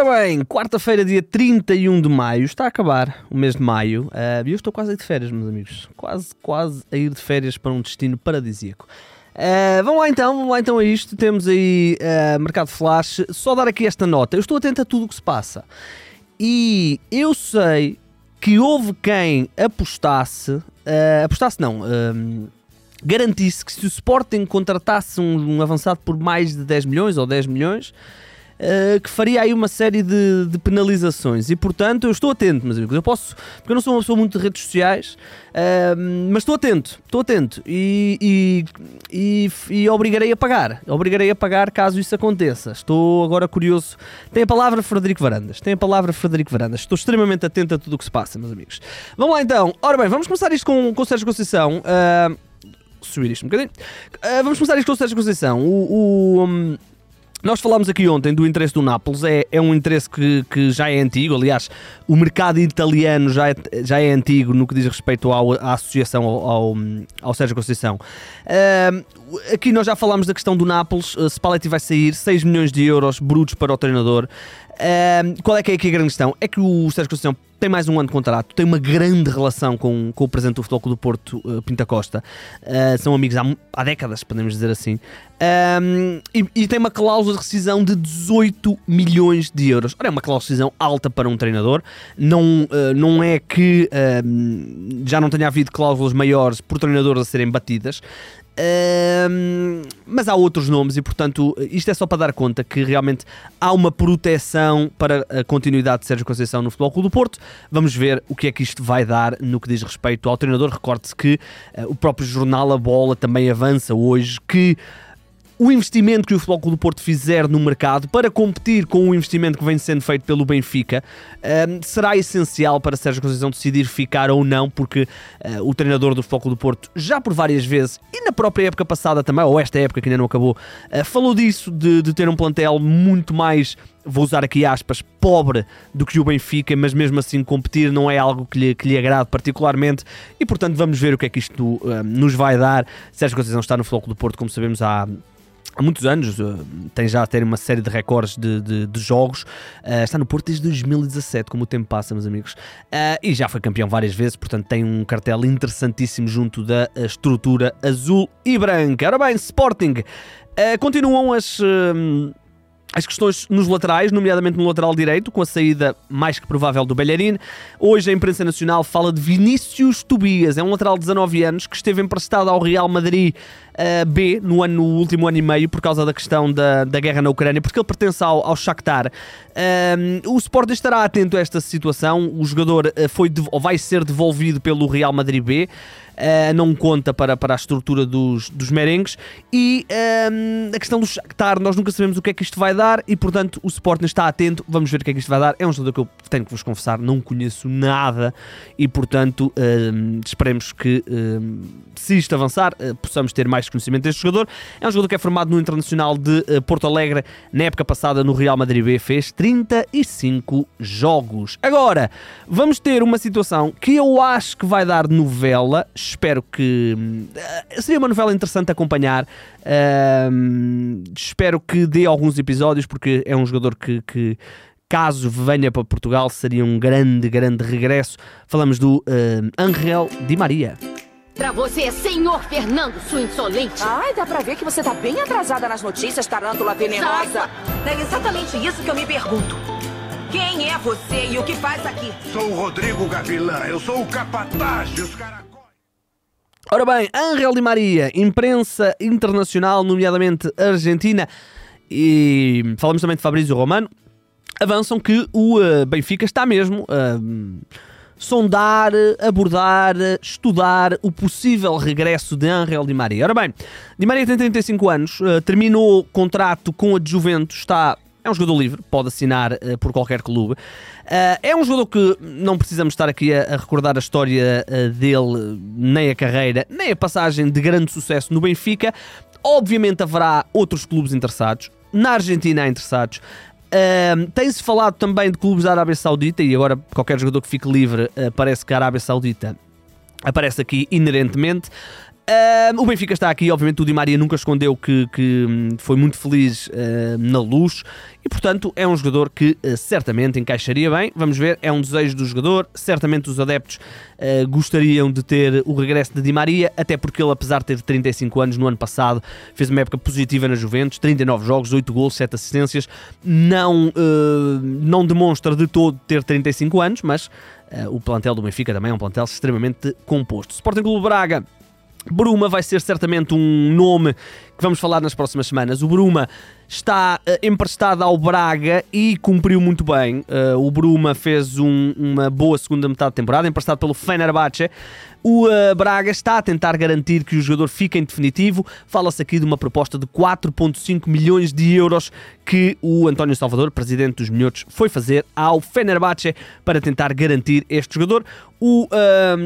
Ora bem, quarta-feira, dia 31 de maio, está a acabar o mês de maio uh, e eu estou quase a ir de férias, meus amigos. Quase, quase a ir de férias para um destino paradisíaco. Uh, vamos lá então, vamos lá então a isto. Temos aí uh, Mercado Flash. Só dar aqui esta nota. Eu estou atento a tudo o que se passa. E eu sei que houve quem apostasse, uh, apostasse não, garantisse que se o Sporting contratasse um, um avançado por mais de 10 milhões ou 10 milhões, uh, que faria aí uma série de, de, penalizações. E portanto, eu estou atento, meus amigos. Eu posso, porque eu não sou uma pessoa muito de redes sociais, uh, mas estou atento, estou atento e, e, e, e, obrigarei a pagar. Obrigarei a pagar caso isso aconteça. Estou agora curioso. Tem a palavra Frederico Varandas. Tem a palavra Frederico Varandas. Estou extremamente atento a tudo o que se passa, meus amigos. Vamos lá então. Ora bem, vamos começar isto com, com o Sérgio Conceição. Uh, subir isto um bocadinho. Uh, vamos começar isto com o Sérgio Conceição. O, o um, nós falámos aqui ontem do interesse do Nápoles, é, é um interesse que, que já é antigo, aliás, o mercado italiano já é, já é antigo no que diz respeito ao, à associação ao, ao, ao Sérgio Conceição. Uh, aqui nós já falámos da questão do Nápoles, uh, Spalletti vai sair 6 milhões de euros brutos para o treinador. Uh, qual é que é aqui a grande questão? É que o Sérgio Conceição tem mais um ano de contrato, tem uma grande relação com, com o presidente do Futebol Clube do Porto, uh, Pinta Costa. Uh, são amigos há, há, décadas, podemos dizer assim. Um, e, e, tem uma cláusula de rescisão de 18 milhões de euros. Ora, é uma cláusula de rescisão alta para um treinador. Não, uh, não é que já não tenha havido cláusulas maiores por treinadores a serem batidas mas há outros nomes e, portanto, isto é só para dar conta que realmente há uma proteção para a continuidade de Sérgio Conceição no Futebol Clube do Porto. Vamos ver o que é que isto vai dar no que diz respeito ao treinador. Recorde-se que uh, o próprio jornal A Bola também avança hoje que o investimento que o Futebol Clube do Porto fizer no mercado para competir com o investimento que vem sendo feito pelo Benfica um, será essencial para Sérgio Conceição decidir ficar ou não, porque uh, o treinador do Futebol Clube do Porto já por várias vezes e na própria época passada também, ou esta época que ainda não acabou, uh, falou disso, de, de ter um plantel muito mais vou usar aqui aspas, pobre do que o Benfica, mas mesmo assim competir não é algo que lhe, que lhe agrade particularmente e portanto vamos ver o que é que isto uh, nos vai dar. Sérgio Conceição está no Futebol do Porto, como sabemos, há há muitos anos, eh, tem já a ter uma série de recordes de, de, de jogos, uh, está no Porto desde 2017, como o tempo passa, meus amigos, uh, e já foi campeão várias vezes, portanto tem um cartel interessantíssimo junto da estrutura azul e branca. Ora bem, Sporting, uh, continuam as as questões nos laterais, nomeadamente no lateral direito, com a saída mais que provável do Bellerin. Hoje a imprensa nacional fala de Vinícius Tobias, é um lateral de 19 anos que esteve emprestado ao Real Madrid uh, B no, ano, no último ano e meio por causa da questão da, da guerra na Ucrânia, porque ele pertence ao, ao Shakhtar. Um, o Sporting estará atento a esta situação. O jogador uh, foi ou vai ser devolvido pelo Real Madrid B. Uh, não conta para, para a estrutura dos, dos merengues. E um, a questão do Shakhtar, nós nunca sabemos o que é que isto vai dar e, portanto, o Sporting está atento. Vamos ver o que é que isto vai dar. É um jogador que eu tenho que vos confessar, não conheço nada e, portanto, um, esperemos que, um, se isto avançar, uh, possamos ter mais conhecimento deste jogador. É um jogador que é formado no Internacional de uh, Porto Alegre. Na época passada, no Real Madrid B, fez 35 jogos. Agora, vamos ter uma situação que eu acho que vai dar novela espero que. Uh, seria uma novela interessante acompanhar. Uh, espero que dê alguns episódios, porque é um jogador que, que caso venha para Portugal, seria um grande, grande regresso. Falamos do uh, Angel Di Maria. Pra você, senhor Fernando, sua insolente. Ai, dá pra ver que você tá bem atrasada nas notícias, tarântula venenosa. É exatamente isso que eu me pergunto. Quem é você e o que faz aqui? Sou o Rodrigo Gavilã, eu sou o capataz dos caracóis. Ora bem, Angel Di Maria, imprensa internacional, nomeadamente argentina, e falamos também de Fabrício Romano, avançam que o uh, Benfica está mesmo a uh, sondar, abordar, estudar o possível regresso de Angel Di Maria. Ora bem, Di Maria tem 35 anos, uh, terminou contrato com a Juventus, está é um jogador livre, pode assinar uh, por qualquer clube. Uh, é um jogador que não precisamos estar aqui a, a recordar a história uh, dele, nem a carreira, nem a passagem de grande sucesso no Benfica. Obviamente haverá outros clubes interessados. Na Argentina há interessados. Uh, Tem-se falado também de clubes da Arábia Saudita e agora qualquer jogador que fique livre parece que a Arábia Saudita aparece aqui inerentemente. Uh, o Benfica está aqui, obviamente o Di Maria nunca escondeu que, que hum, foi muito feliz uh, na luz e, portanto, é um jogador que uh, certamente encaixaria bem. Vamos ver, é um desejo do jogador. Certamente os adeptos gostariam de ter o regresso de Di Maria, até porque ele, apesar de ter 35 anos, no ano passado fez uma época positiva na Juventus 39 jogos, 8 gols, 7 assistências. Não, não demonstra de todo ter 35 anos, mas o plantel do Benfica também é um plantel extremamente composto. Sporting Clube Braga Bruma vai ser certamente um nome que vamos falar nas próximas semanas. O Bruma está uh, emprestado ao Braga e cumpriu muito bem. Uh, o Bruma fez um, uma boa segunda metade de temporada, emprestado pelo Fenerbahçe. O uh, Braga está a tentar garantir que o jogador fique em definitivo. Fala-se aqui de uma proposta de 4,5 milhões de euros que o António Salvador, presidente dos Minhotos, foi fazer ao Fenerbahçe para tentar garantir este jogador. O, uh,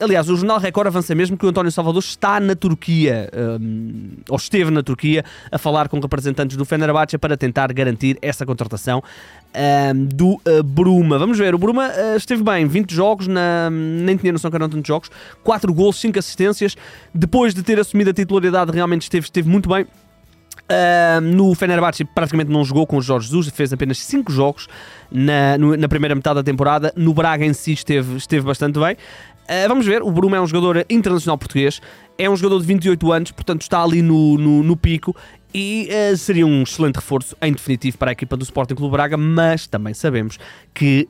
aliás, o Jornal Record avança mesmo que o António Salvador está na Turquia, uh, ou esteve na Turquia, a falar com representantes do Fenerbahçe para tentar garantir essa contratação uh, do Bruma. Vamos ver, o Bruma esteve bem, 20 jogos, na, nem tinha noção que eram tantos jogos, 4 gols, 5 assistências. Depois de ter assumido a titularidade, realmente esteve, esteve muito bem. Uh, no Fenerbahçe praticamente não jogou com o Jorge Jesus, fez apenas 5 jogos na, no, na primeira metade da temporada. No Braga em si esteve, esteve bastante bem. Uh, vamos ver, o Bruma é um jogador internacional português, é um jogador de 28 anos, portanto está ali no, no, no pico e uh, seria um excelente reforço em definitivo para a equipa do Sporting Clube Braga, mas também sabemos que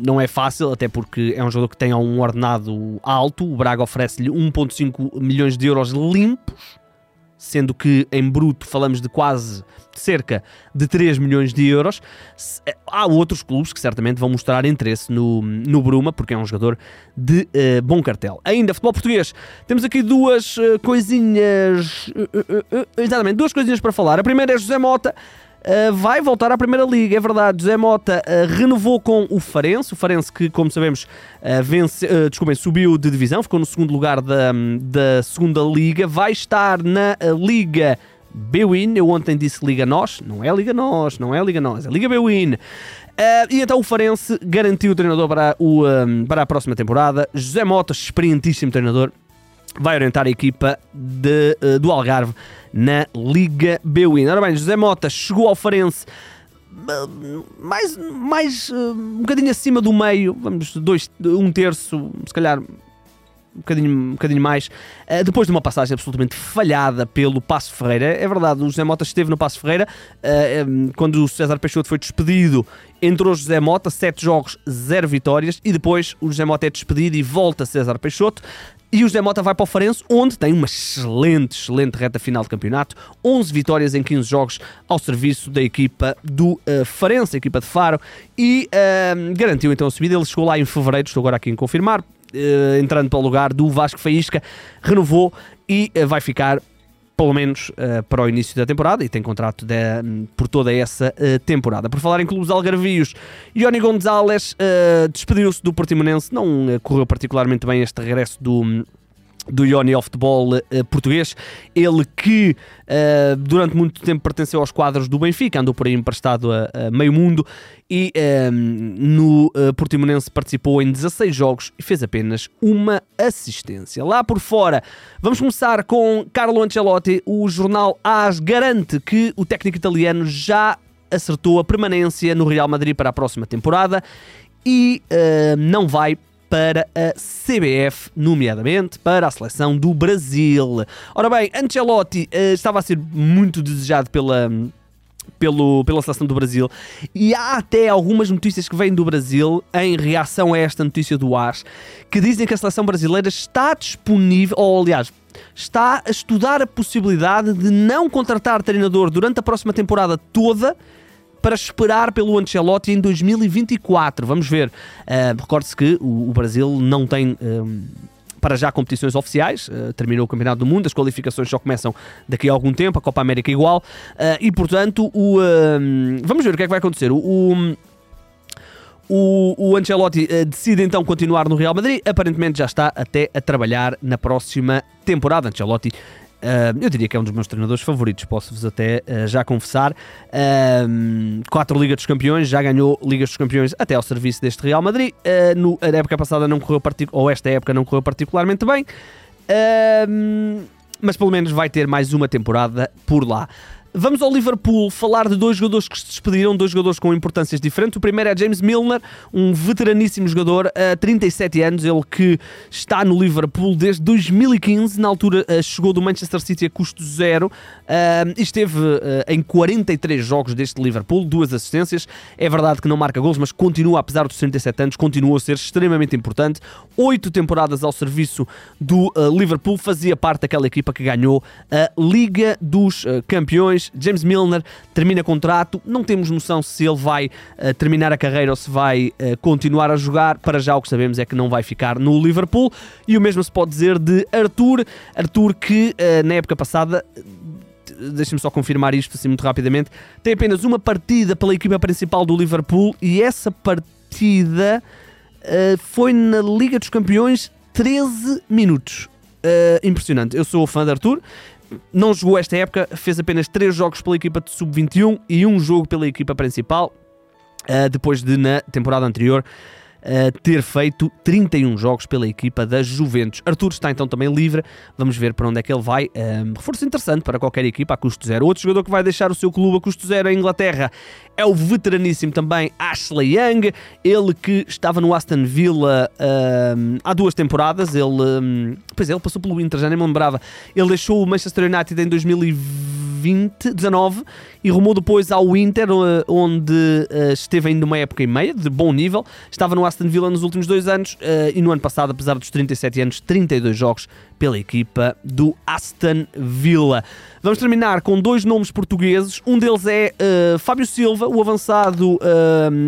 não é fácil, até porque é um jogador que tem um ordenado alto, o Braga oferece-lhe 1.5 milhões de euros limpos, sendo que em bruto falamos de quase cerca de 3 milhões de euros. Eh, há outros clubes que certamente vão mostrar interesse no, no Bruma, porque é um jogador de uh, bom cartel. Ainda, futebol português, temos aqui duas uh, coisinhas. Uh, exatamente, duas coisinhas para falar. A primeira é José Mota. Uh, vai voltar à Primeira Liga, é verdade. José Mota uh, renovou com o Farense, o Farense que, como sabemos, uh, vence, uh, desculpem, subiu de divisão, ficou no segundo lugar da, da Segunda Liga, vai estar na Liga Bwin. Eu ontem disse Liga Nós, não é Liga Nós, não é Liga Nós, é Liga Bwin. e então o Farense garantiu o treinador para, o, para a próxima temporada. José Mota, experientíssimo treinador, vai orientar a equipa de, do Algarve na Liga B-Win. Ora bem, José Mota chegou ao Farense mais, mais um bocadinho acima do meio, vamos, dois, um terço, se calhar um bocadinho, um bocadinho mais, uh, depois de uma passagem absolutamente falhada pelo Passo Ferreira. É verdade, o José Mota esteve no Passo Ferreira uh, quando o César Peixoto foi despedido. Entrou José Mota, 7 jogos, 0 vitórias, e depois o José Mota é despedido e volta César Peixoto. E o José Mota vai para o Farense, onde tem uma excelente, excelente reta final de campeonato. 11 vitórias em 15 jogos ao serviço da equipa do uh, Farense, a equipa de Faro, e uh, garantiu então a subida. Ele chegou lá em fevereiro, estou agora aqui em confirmar, uh, entrando para o lugar do Vasco Faísca, renovou e vai ficar pelo menos uh, para o início da temporada, e tem contrato de, um, por toda essa uh, temporada. Por falar em clubes algarvios, Ioni Gonzalez uh, despediu-se do Portimonense, não correu particularmente bem este regresso do do Ioni ao futebol uh, português. Ele que uh, durante muito tempo pertenceu aos quadros do Benfica, andou por aí emprestado a, a meio mundo e uh, no uh, Portimonense participou em 16 jogos e fez apenas uma assistência. Lá por fora, vamos começar com Carlo Ancelotti. O jornal AS garante que o técnico italiano já acertou a permanência no Real Madrid para a próxima temporada e não vai para a CBF, nomeadamente para a seleção do Brasil. Ora bem, Ancelotti uh, estava a ser muito desejado pela pelo, pela seleção do Brasil. E há até algumas notícias que vêm do Brasil em reação a esta notícia do AS que dizem que a seleção brasileira está disponível, ou aliás, está a estudar a possibilidade de não contratar treinador durante a próxima temporada toda para esperar pelo Ancelotti em 2024. Vamos ver. Uh, Recorde-se que o, o, Brasil não tem. Um, para já competições oficiais, uh, terminou o Campeonato do Mundo, as qualificações só começam daqui a algum tempo, a Copa América igual, uh, e portanto, o, uh, vamos ver o que é que vai acontecer. O, o, o, o Ancelotti decide então continuar no Real Madrid, aparentemente já está até a trabalhar na próxima temporada. Ancelotti Uh, eu diria que é um dos meus treinadores favoritos, posso-vos até uh, já confessar. Uh, quatro Ligas dos Campeões, já ganhou Ligas dos Campeões até ao serviço deste Real Madrid. no, a época passada não correu ou esta época não correu particularmente bem. mas pelo menos vai ter mais uma temporada por lá. Vamos ao Liverpool falar de dois jogadores que se despediram, dois jogadores com importâncias diferentes. O primeiro é James Milner, um veteraníssimo jogador, a 37 anos, ele que está no Liverpool desde 2015. Na altura eh, chegou do Manchester City a custo zero eh, e esteve eh, em 43 jogos deste Liverpool, duas assistências. É verdade que não marca gols, mas continua, apesar dos 37 anos, continua a ser extremamente importante. Oito temporadas ao serviço do Liverpool, fazia parte daquela equipa que ganhou a Liga dos Campeões. James Milner termina contrato, não temos noção se ele vai uh, terminar a carreira ou se vai uh, continuar a jogar. Para já o que sabemos é que não vai ficar no Liverpool. E o mesmo se pode dizer de Arthur. Arthur que uh, na época passada deixem-me só confirmar isto assim muito rapidamente, tem apenas uma partida pela equipa principal do Liverpool e essa partida uh, foi na Liga dos Campeões 13 minutos. Uh, impressionante. Eu sou fã de Arthur, não jogou esta época, fez apenas 3 jogos pela equipa de sub-21 e um jogo pela equipa principal, uh, depois de na temporada anterior ter feito 31 jogos pela equipa da Juventus. Arthur está então também livre, vamos ver para onde é que ele vai. Um, reforço interessante para qualquer equipa a custo zero. Outro jogador que vai deixar o seu clube a custo zero em Inglaterra é o veteraníssimo também Ashley Young, ele que estava no Aston Villa um, há duas temporadas. Ele, um, pois é, ele passou pelo Inter, já nem me lembrava. Ele deixou o Manchester United em 2020, 19 e rumou depois ao Inter, onde uh, esteve ainda uma época e meia, de bom nível. Estava no Aston Villa nos últimos dois anos uh, e no ano passado, apesar dos 37 anos, 32 jogos pela equipa do Aston Villa. Vamos terminar com dois nomes portugueses. Um deles é uh, Fábio Silva, o avançado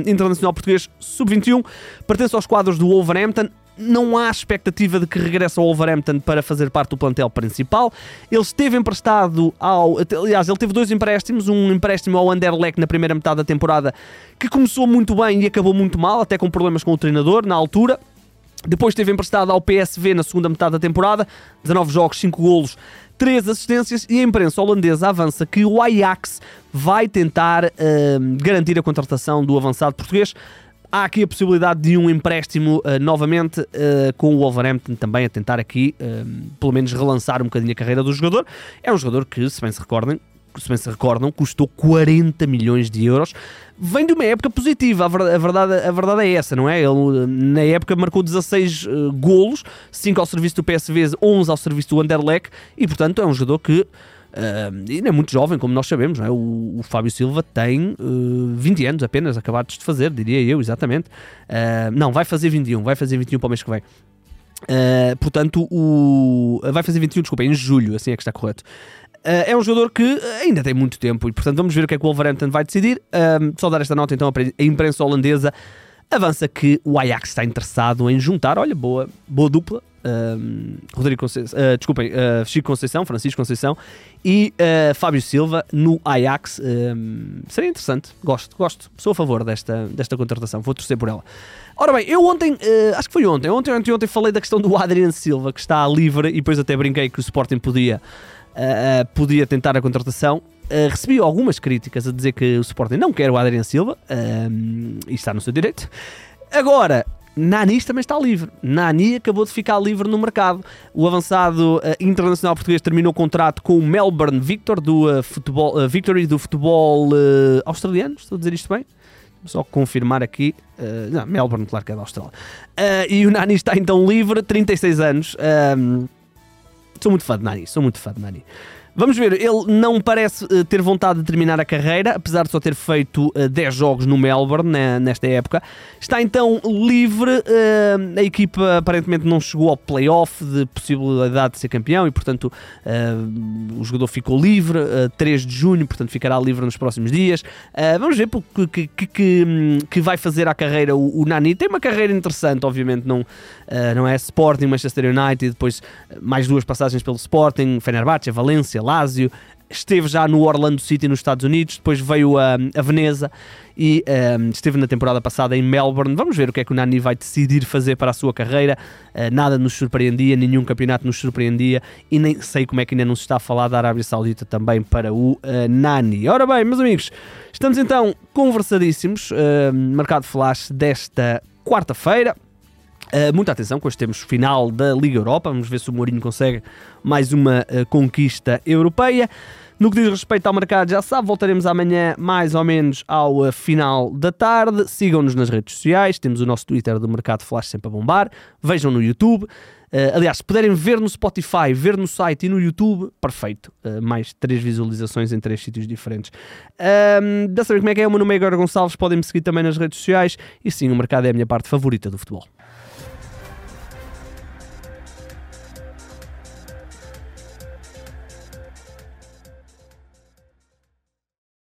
internacional português sub-21, pertence aos quadros do Wolverhampton não há expectativa de que regresse ao Wolverhampton para fazer parte do plantel principal. Ele esteve emprestado ao. Aliás, ele teve dois empréstimos: um empréstimo ao Anderlecht na primeira metade da temporada, que começou muito bem e acabou muito mal, até com problemas com o treinador na altura. Depois esteve emprestado ao PSV na segunda metade da temporada, 19 jogos, 5 golos, 3 assistências e a imprensa holandesa avança que o Ajax vai tentar uh, garantir a contratação do avançado português. Há aqui a possibilidade de um empréstimo uh, novamente uh, com o Wolverhampton também a tentar aqui, uh, pelo menos, relançar um bocadinho a carreira do jogador. É um jogador que, se bem se recordem, se bem se recordam, custou 40 milhões de euros. Vem de uma época positiva, a verdade, a verdade é essa, não é? Ele, na época, marcou 16 uh, golos, 5 ao serviço do PSV, 11 ao serviço do Anderlecht, e portanto é um jogador que Uh, não é muito jovem, como nós sabemos, é? o, o, Fábio Silva tem uh, 20 anos apenas, acabados de fazer, diria eu, exatamente. Uh, não, vai fazer 21, vai fazer 21 para o mês que vem. Uh, portanto, o, vai fazer 21, desculpa, em julho, assim é que está correto. Uh, é um jogador que ainda tem muito tempo e, portanto, vamos ver o que é que o Wolverhampton vai decidir. só dar esta nota então à imprensa holandesa avança que o Ajax está interessado em juntar, olha, boa, boa dupla, Rodrigo Conceição, uh, desculpem, uh, Chico Conceição, Francisco Conceição e uh, Fábio Silva no Ajax. Um, seria interessante, gosto, gosto, sou a favor desta, desta contratação, vou torcer por ela. Ora bem, eu ontem, acho que foi ontem, ontem, ontem, ontem falei da questão do Adrian Silva que está livre e depois até brinquei que o Sporting podia, podia tentar a contratação. recebi algumas críticas a dizer que o Sporting não quer o Adrian Silva e está no seu direito. Agora, Nani também está livre. Nani acabou de ficar livre no mercado. O avançado uh, internacional português terminou o contrato com o Melbourne Victor do uh, futebol, uh, Victory do futebol australiano. Estou a dizer isto bem? Só confirmar aqui. não, Melbourne, claro que é da Austrália. e o Nani está então livre, 36 anos. sou muito fã de Nani, sou muito fã de Nani. Vamos ver, ele não parece uh, ter vontade de terminar a carreira, apesar de só ter feito uh, eh, 10 jogos no Melbourne né, nesta época. Está então livre, uh, a equipa aparentemente não chegou ao playoff de possibilidade de ser campeão e, portanto, o jogador ficou livre, 3 de junho, portanto, ficará livre nos próximos dias. vamos ver que, que, que, que, vai fazer à carreira o, o, Nani. Tem uma carreira interessante, obviamente, não, não é Sporting, Manchester United, depois mais duas passagens pelo Sporting, Fenerbahçe, Valência. Lazio, esteve já no Orlando City nos Estados Unidos, depois veio a, a Veneza e um, esteve na temporada passada em Melbourne. Vamos ver o que é que o Nani vai decidir fazer para a sua carreira. Uh, nada nos surpreendia, nenhum campeonato nos surpreendia e nem sei como é que ainda não se está a falar da Arábia Saudita também para o uh, Nani. Ora bem, meus amigos, estamos então conversadíssimos. Uh, mercado flash desta quarta-feira. Uh, muita atenção com os temos final da Liga Europa. Vamos ver se o Mourinho consegue mais uma uh, conquista europeia. No que diz respeito ao mercado, já sabe, voltaremos amanhã mais ou menos ao uh, final da tarde. Sigam-nos nas redes sociais, temos o nosso Twitter do Mercado Flash sempre a bombar. Vejam no YouTube. Aliás, se puderem ver no Spotify, ver no site e no YouTube, perfeito. Mais três visualizações em três sítios diferentes. Um, dá saber como é que é? O meu nome é Igor Gonçalves, podem me seguir também nas redes sociais. E sim, o mercado é a minha parte favorita do futebol.